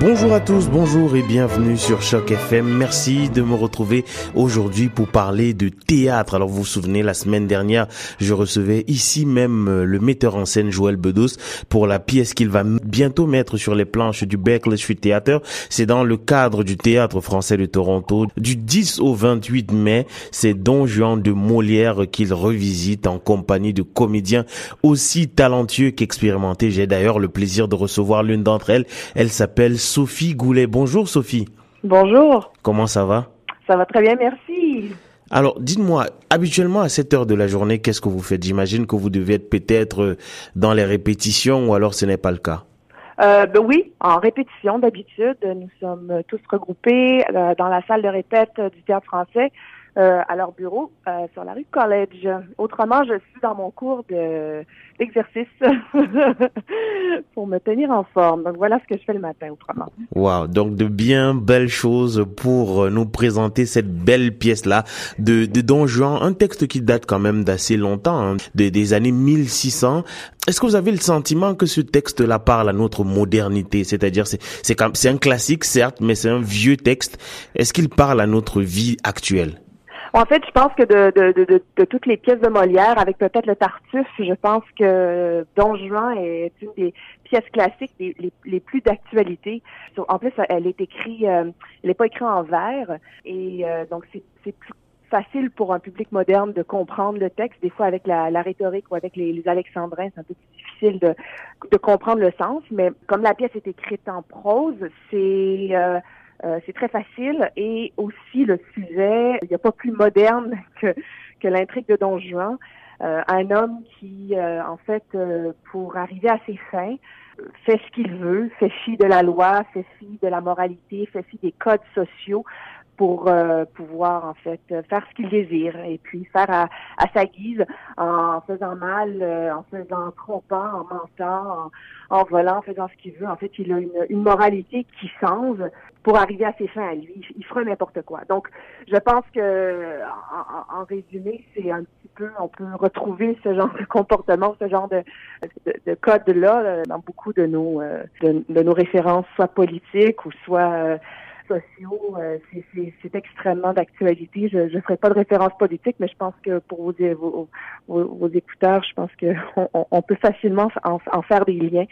Bonjour à tous, bonjour et bienvenue sur Choc FM. Merci de me retrouver aujourd'hui pour parler de théâtre. Alors vous vous souvenez, la semaine dernière, je recevais ici même euh, le metteur en scène Joël Bedos pour la pièce qu'il va bientôt mettre sur les planches du Berkeley Street Theatre. C'est dans le cadre du théâtre français de Toronto. Du 10 au 28 mai, c'est Don Juan de Molière qu'il revisite en compagnie de comédiens aussi talentueux qu'expérimentés. J'ai d'ailleurs le plaisir de recevoir l'une d'entre elles. Elle s'appelle Sophie Goulet. Bonjour Sophie. Bonjour. Comment ça va? Ça va très bien, merci. Alors, dites-moi, habituellement à cette heure de la journée, qu'est-ce que vous faites? J'imagine que vous devez être peut-être dans les répétitions ou alors ce n'est pas le cas. Euh, ben oui, en répétition d'habitude, nous sommes tous regroupés euh, dans la salle de répète du théâtre français euh, à leur bureau euh, sur la rue College. Autrement, je suis dans mon cours de d'exercice pour me tenir en forme. Donc voilà ce que je fais le matin autrement. Wow, donc de bien belles choses pour euh, nous présenter cette belle pièce là de de Don Juan, un texte qui date quand même d'assez longtemps, hein, des années 1600. Est-ce que vous avez le sentiment que ce texte-là parle à notre modernité, c'est-à-dire c'est c'est c'est un classique certes, mais c'est un vieux texte. Est-ce qu'il parle à notre vie actuelle? En fait, je pense que de, de, toutes les pièces de Molière, avec peut-être le Tartuffe, je pense que Don Juan est une des pièces classiques les, plus d'actualité. En plus, elle est écrite, euh, elle n'est pas écrite en vers, et euh, donc c'est plus facile pour un public moderne de comprendre le texte. Des fois, avec la, rhétorique ou avec les, les alexandrins, c'est un peu plus difficile de, de comprendre le sens. Mais comme la pièce est écrite en prose, c'est euh, euh, c'est très facile et aussi le sujet, il n'y a pas plus moderne que, que l'intrigue de Don Juan. Euh, un homme qui, euh, en fait, pour arriver à ses fins, fait ce qu'il veut, fait fi de la loi, fait fi de la moralité, fait fi des codes sociaux pour euh, pouvoir en fait faire ce qu'il désire et puis faire à, à, sa guise en faisant mal, euh, en faisant trompant, en mentant, en, en, volant, en faisant ce qu'il veut. En fait, il a une, une moralité qui change pour arriver à ses fins à lui. Il, fera n'importe quoi. Donc, je pense que en, en résumé, c'est un petit peu, on peut retrouver ce genre de comportement, ce genre de, de, de code-là dans beaucoup de nos euh, de, de, nos références, soit politiques ou soit sociaux, euh, c'est extrêmement d'actualité. Je ne ferai pas de référence politique, mais je pense que pour vos, vos, vos, écouteurs, je pense qu'on on peut facilement en, en, faire des liens.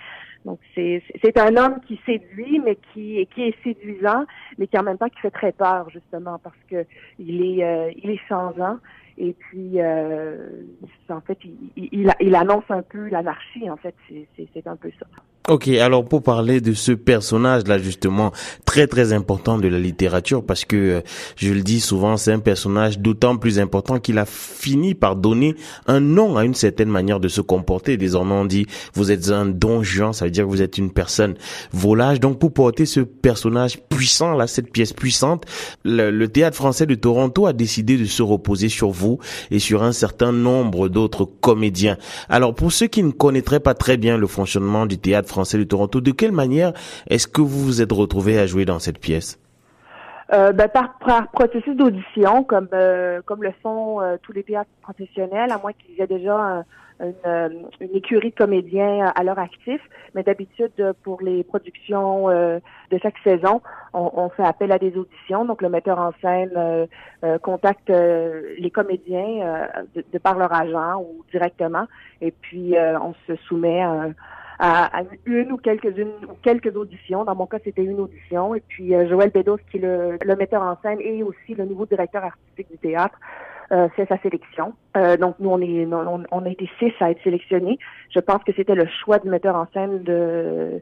Donc c'est un homme qui séduit, mais qui, qui est séduisant, mais qui en même temps qui fait très peur justement parce que il est euh, il est changeant et puis euh, en fait il, il, il annonce un peu l'anarchie en fait c'est un peu ça. Ok, alors pour parler de ce personnage-là, justement, très très important de la littérature, parce que, euh, je le dis souvent, c'est un personnage d'autant plus important qu'il a fini par donner un nom à une certaine manière de se comporter. Désormais, on dit, vous êtes un don Juan, ça veut dire que vous êtes une personne volage. Donc, pour porter ce personnage puissant, là, cette pièce puissante, le, le théâtre français de Toronto a décidé de se reposer sur vous et sur un certain nombre d'autres comédiens. Alors, pour ceux qui ne connaîtraient pas très bien le fonctionnement du théâtre français, français de Toronto. De quelle manière est-ce que vous vous êtes retrouvé à jouer dans cette pièce? Euh, ben, par, processus d'audition, comme euh, comme le font euh, tous les théâtres professionnels, à moins qu'ils aient déjà une, une, écurie de comédiens à leur actif. Mais d'habitude, pour les productions de chaque saison, on, on, fait appel à des auditions. Donc, le metteur en scène contacte les comédiens de, de, par leur agent ou directement, et puis on se soumet à un à, une ou quelques-unes ou quelques auditions. Dans mon cas, c'était une audition. Et puis euh, Joël Bédos, qui est le, le, metteur en scène et aussi le nouveau directeur artistique du théâtre, euh, fait sa sélection. Euh, donc nous, on est on, on, a été six à être sélectionnés. Je pense que c'était le choix du metteur en scène de,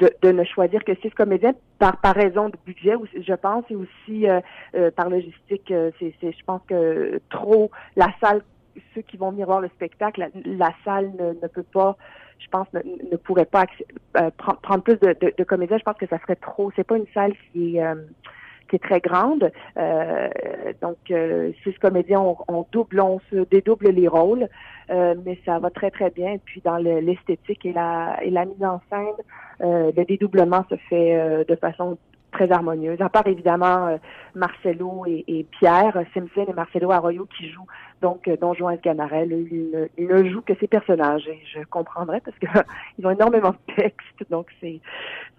de, de ne choisir que six comédiens par par raison de budget, je pense, et aussi euh, euh par logistique. C'est, je pense que trop la salle ceux qui vont venir voir le spectacle, la, salle ne, peut pas je pense, ne, pourrait pas euh, prendre, plus de, de, comédiens. Je pense que ça serait trop. C'est pas une salle qui est euh, qui est très grande. Euh, donc, euh, six comédiens, on, on, double, on se dédouble les rôles, mais ça va très très bien. puis dans l'esthétique et la et la mise en scène, le dédoublement se fait de façon très harmonieuse. À part évidemment Marcelo et, Pierre Simpson et Marcelo Arroyo qui jouent donc Don Juan et Ganarelle, ils, ils, ne jouent que ces personnages et je comprendrais parce que ils ont énormément de textes, donc c'est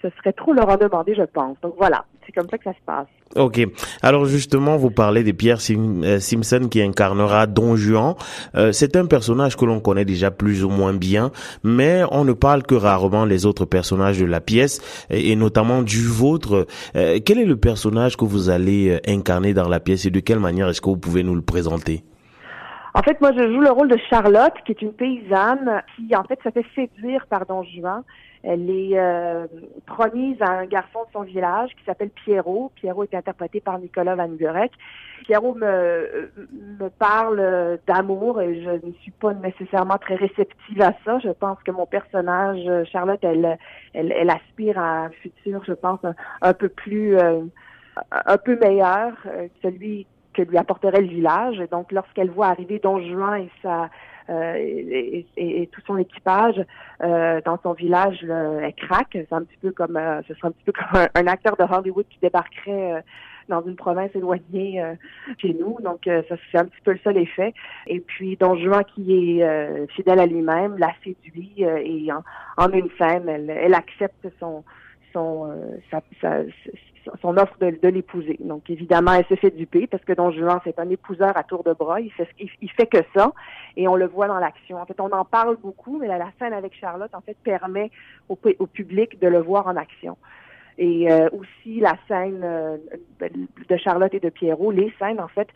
ce serait trop leur en demander, je pense. Donc voilà, c'est comme ça que ça se passe. Ok. Alors justement, vous parlez de Pierre euh, Simpson qui incarnera Don Juan. Euh, c'est un personnage que l'on connaît déjà plus ou moins bien, mais on ne parle que rarement les autres personnages de la pièce, et, notamment du vôtre. Euh, quel est le personnage que vous allez incarner dans la pièce et de quelle manière est-ce que vous pouvez nous le présenter? En fait, moi, je joue le rôle de Charlotte, qui est une paysanne qui, en fait, se fait séduire par Don Juan. Elle est euh, promise à un garçon de son village qui s'appelle Pierrot. Pierrot est interprété par Nicolas Van Gurek. Pierrot me, me parle d'amour et je ne suis pas nécessairement très réceptive à ça. Je pense que mon personnage, Charlotte, elle, elle, elle aspire à un futur, je pense, un, peu plus, euh, un peu meilleur, euh, celui que lui apporterait le village. Et donc, lorsqu'elle voit arriver Don Juan et sa euh, et, tout son équipage euh, dans son village, elle craque. C'est un petit peu comme euh, ce serait un petit peu comme un, acteur de Hollywood qui débarquerait dans une province éloignée chez nous. Donc, ça c'est un petit peu le seul effet. Et puis, Don Juan, qui est fidèle à lui-même, la séduit et en, une scène, elle, elle accepte son son sa, sa, son offre de, l'épouser. Donc, évidemment, elle se fait duper parce que Don Juan, c'est un épouseur à tour de bras. Il fait, fait que ça et on le voit dans l'action. En fait, on en parle beaucoup, mais la, scène avec Charlotte, en fait, permet au, public de le voir en action. Et euh, aussi la scène euh, de Charlotte et de Pierrot, les scènes, en fait,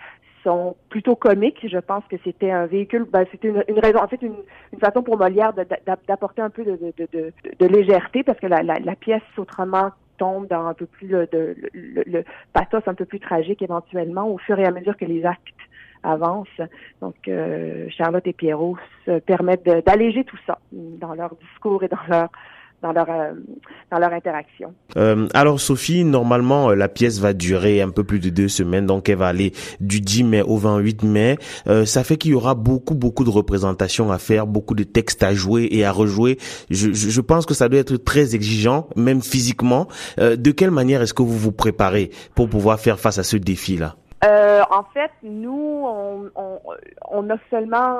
sont plutôt comiques. Je pense que c'était un véhicule, ben, c'était une, raison, en fait, une, façon pour Molière d'apporter un peu de, légèreté parce que la pièce autrement tombe dans un peu plus le, le, pathos un peu plus tragique éventuellement au fur et à mesure que les actes avancent. Donc, euh, Charlotte et Pierrot se permettent d'alléger tout ça dans leur discours et dans leur dans leur euh, dans leur interaction. Euh, alors Sophie, normalement euh, la pièce va durer un peu plus de deux semaines, donc elle va aller du 10 mai au 28 mai. Euh, ça fait qu'il y aura beaucoup beaucoup de représentations à faire, beaucoup de textes à jouer et à rejouer. Je, je, je pense que ça doit être très exigeant, même physiquement. Euh, de quelle manière est-ce que vous vous préparez pour pouvoir faire face à ce défi-là? En fait, nous, on, on, on a seulement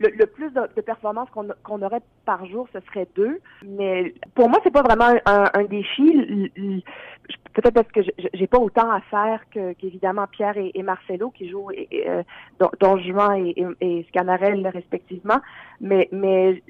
le, plus de, performances qu'on aurait par jour, ce serait deux. Mais pour moi, c'est pas vraiment un, défi. Peut-être parce que j'ai pas autant à faire qu'évidemment Pierre et, Marcelo qui jouent euh, Don Juan et, et, Scanarelle respectivement. Mais, mais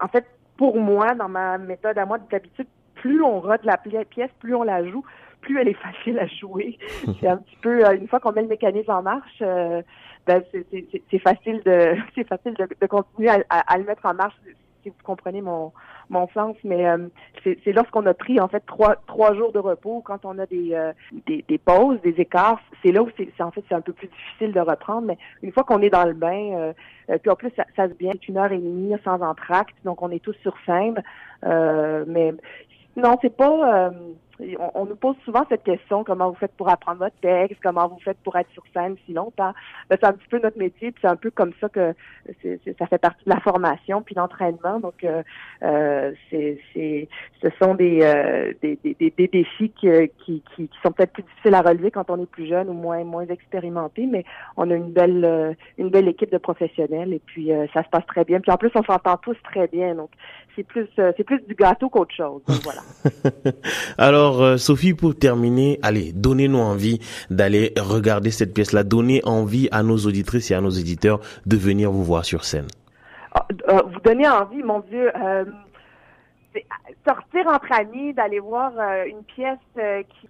en fait, pour moi, dans ma méthode à moi d'habitude, plus on rode la pièce, plus on la joue, plus elle est facile à jouer. c'est un petit peu, euh, une fois qu'on met le mécanisme en marche, euh, ben c'est facile de c'est facile de, continuer à, le mettre en marche si vous comprenez mon mon sens. Mais euh, c'est lorsqu'on a pris en fait trois trois jours de repos quand on a des des, des, pauses des écarts c'est là où c'est en fait c'est un peu plus difficile de reprendre. Mais une fois qu'on est dans le bain puis en plus ça, ça se bien c'est une heure et demie sans entracte donc on est tous sur scène. Mais non c'est pas on, nous pose souvent cette question comment vous faites pour apprendre votre texte, comment vous faites pour être sur scène si longtemps. Ben, c'est un petit peu notre métier, puis c'est un peu comme ça que ça fait partie de la formation puis l'entraînement. Donc, euh, euh c'est, ce sont des, euh, des, des, des, défis qui, qui, qui, sont peut-être plus difficiles à relever quand on est plus jeune ou moins moins expérimenté, mais on a une belle euh, une belle équipe de professionnels et puis ça se passe très bien. Puis en plus, on s'entend tous très bien, donc c'est plus c'est plus du gâteau qu'autre chose. Donc, voilà. Alors alors, euh, Sophie, pour terminer, allez, donnez-nous envie d'aller regarder cette pièce-là. Donnez envie à nos auditrices et à nos éditeurs de venir vous voir sur scène. Ah, euh, vous donnez envie, mon Dieu. Euh, sortir entre amis, d'aller voir une pièce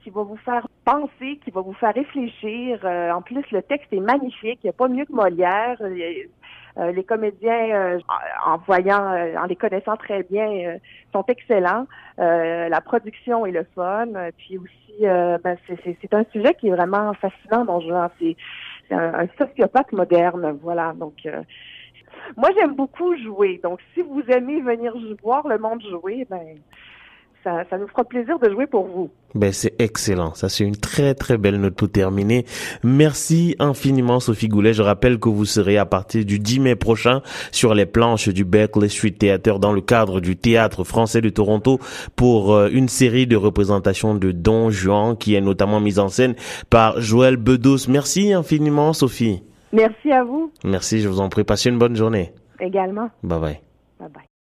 qui, va vous faire penser, qui va vous faire réfléchir. en plus, le texte est magnifique. Il n'y a pas mieux que Molière. Euh, les comédiens, euh, en voyant, euh, en les connaissant très bien, sont excellents. la production est le fun. Puis aussi, ben, c'est un sujet qui est vraiment fascinant. Donc, c'est un, un, sociopathe moderne. Voilà. Donc, moi, j'aime beaucoup jouer. Donc, si vous aimez venir voir le monde jouer, ben ça, ça nous fera plaisir de jouer pour vous. Ben, c'est excellent. Ça, c'est une très, très belle note pour terminer. Merci infiniment, Sophie Goulet. Je rappelle que vous serez à partir du 10 mai prochain sur les planches du Berkeley Street Theater dans le cadre du Théâtre français de Toronto pour euh, une série de représentations de Don Juan qui est notamment mise en scène par Joël Bedos. Merci infiniment, Sophie. Merci à vous. Merci, je vous en prie. Passez une bonne journée. Également. Bye bye. Bye bye.